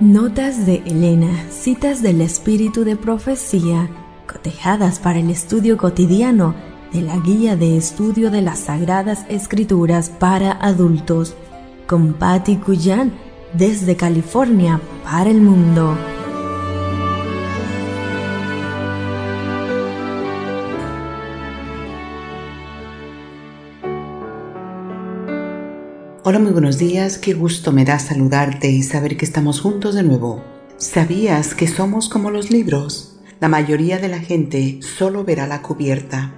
Notas de Elena, citas del espíritu de profecía, cotejadas para el estudio cotidiano de la guía de estudio de las Sagradas Escrituras para adultos, con Patty Cuyan desde California para el mundo. Hola, muy buenos días, qué gusto me da saludarte y saber que estamos juntos de nuevo. ¿Sabías que somos como los libros? La mayoría de la gente solo verá la cubierta,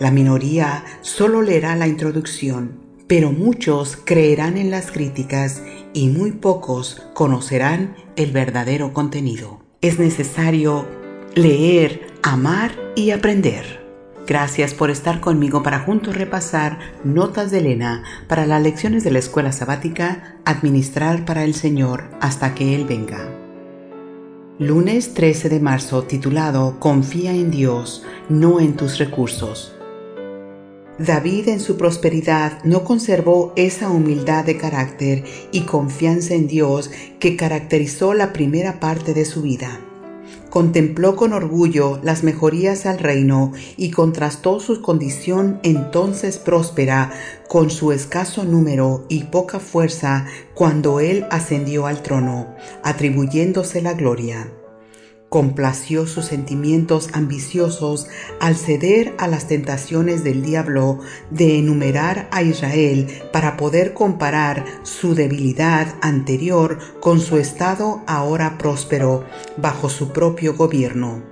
la minoría solo leerá la introducción, pero muchos creerán en las críticas y muy pocos conocerán el verdadero contenido. Es necesario leer, amar y aprender. Gracias por estar conmigo para juntos repasar Notas de Elena para las lecciones de la escuela sabática Administrar para el Señor hasta que Él venga. Lunes 13 de marzo titulado Confía en Dios, no en tus recursos. David en su prosperidad no conservó esa humildad de carácter y confianza en Dios que caracterizó la primera parte de su vida. Contempló con orgullo las mejorías al reino y contrastó su condición entonces próspera con su escaso número y poca fuerza cuando él ascendió al trono, atribuyéndose la gloria complació sus sentimientos ambiciosos al ceder a las tentaciones del diablo de enumerar a Israel para poder comparar su debilidad anterior con su estado ahora próspero bajo su propio gobierno.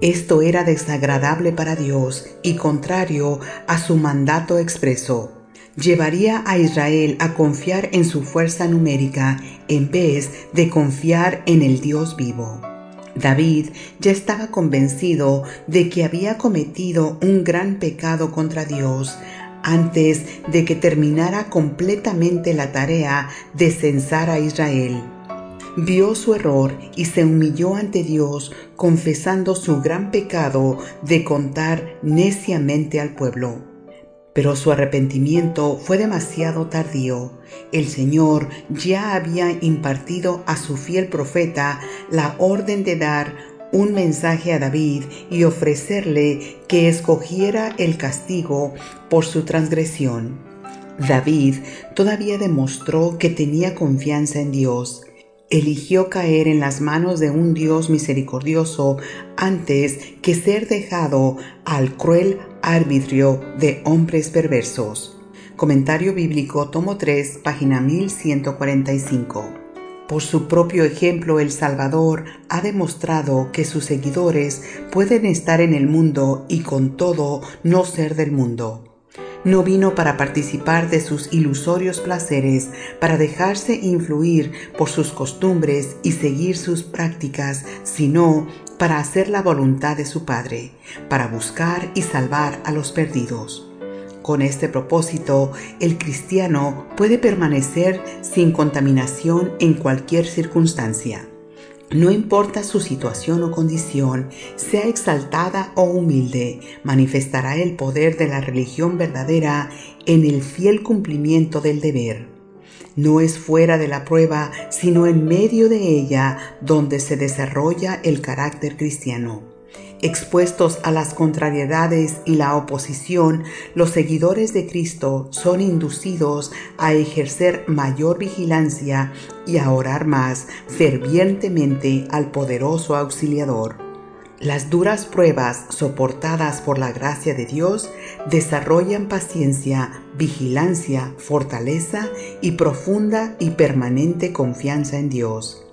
Esto era desagradable para Dios y contrario a su mandato expreso. Llevaría a Israel a confiar en su fuerza numérica en vez de confiar en el Dios vivo. David ya estaba convencido de que había cometido un gran pecado contra Dios antes de que terminara completamente la tarea de censar a Israel. Vio su error y se humilló ante Dios confesando su gran pecado de contar neciamente al pueblo. Pero su arrepentimiento fue demasiado tardío. El Señor ya había impartido a su fiel profeta la orden de dar un mensaje a David y ofrecerle que escogiera el castigo por su transgresión. David todavía demostró que tenía confianza en Dios. Eligió caer en las manos de un Dios misericordioso antes que ser dejado al cruel arbitrio de hombres perversos. Comentario bíblico, tomo 3, página 1145. Por su propio ejemplo, el Salvador ha demostrado que sus seguidores pueden estar en el mundo y con todo no ser del mundo. No vino para participar de sus ilusorios placeres, para dejarse influir por sus costumbres y seguir sus prácticas, sino para hacer la voluntad de su Padre, para buscar y salvar a los perdidos. Con este propósito, el cristiano puede permanecer sin contaminación en cualquier circunstancia. No importa su situación o condición, sea exaltada o humilde, manifestará el poder de la religión verdadera en el fiel cumplimiento del deber. No es fuera de la prueba, sino en medio de ella donde se desarrolla el carácter cristiano. Expuestos a las contrariedades y la oposición, los seguidores de Cristo son inducidos a ejercer mayor vigilancia y a orar más fervientemente al poderoso auxiliador. Las duras pruebas soportadas por la gracia de Dios desarrollan paciencia, vigilancia, fortaleza y profunda y permanente confianza en Dios.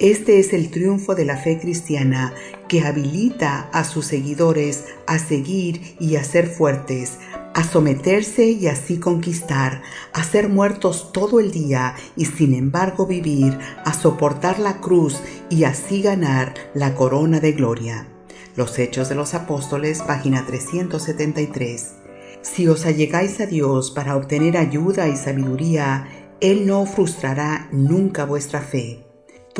Este es el triunfo de la fe cristiana que habilita a sus seguidores a seguir y a ser fuertes, a someterse y así conquistar, a ser muertos todo el día y sin embargo vivir, a soportar la cruz y así ganar la corona de gloria. Los Hechos de los Apóstoles, página 373. Si os allegáis a Dios para obtener ayuda y sabiduría, Él no frustrará nunca vuestra fe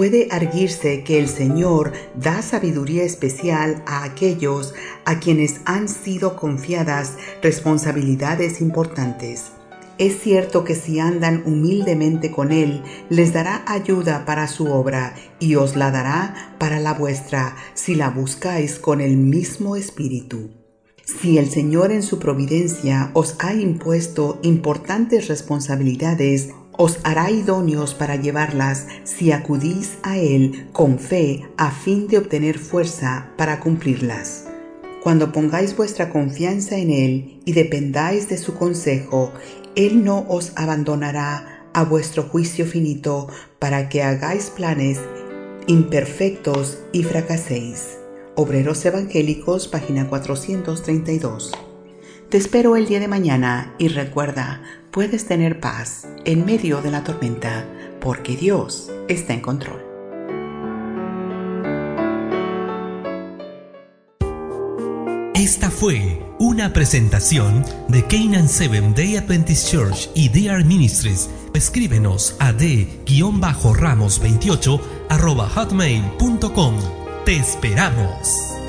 puede arguirse que el Señor da sabiduría especial a aquellos a quienes han sido confiadas responsabilidades importantes. Es cierto que si andan humildemente con Él, les dará ayuda para su obra y os la dará para la vuestra, si la buscáis con el mismo espíritu. Si el Señor en su providencia os ha impuesto importantes responsabilidades, os hará idóneos para llevarlas si acudís a Él con fe a fin de obtener fuerza para cumplirlas. Cuando pongáis vuestra confianza en Él y dependáis de su consejo, Él no os abandonará a vuestro juicio finito para que hagáis planes imperfectos y fracaséis. Obreros Evangélicos, página 432. Te espero el día de mañana y recuerda, puedes tener paz en medio de la tormenta porque Dios está en control. Esta fue una presentación de Canaan Seven Day Adventist Church y DR Ministries. Escríbenos a d-ramos28 hotmail.com. Te esperamos.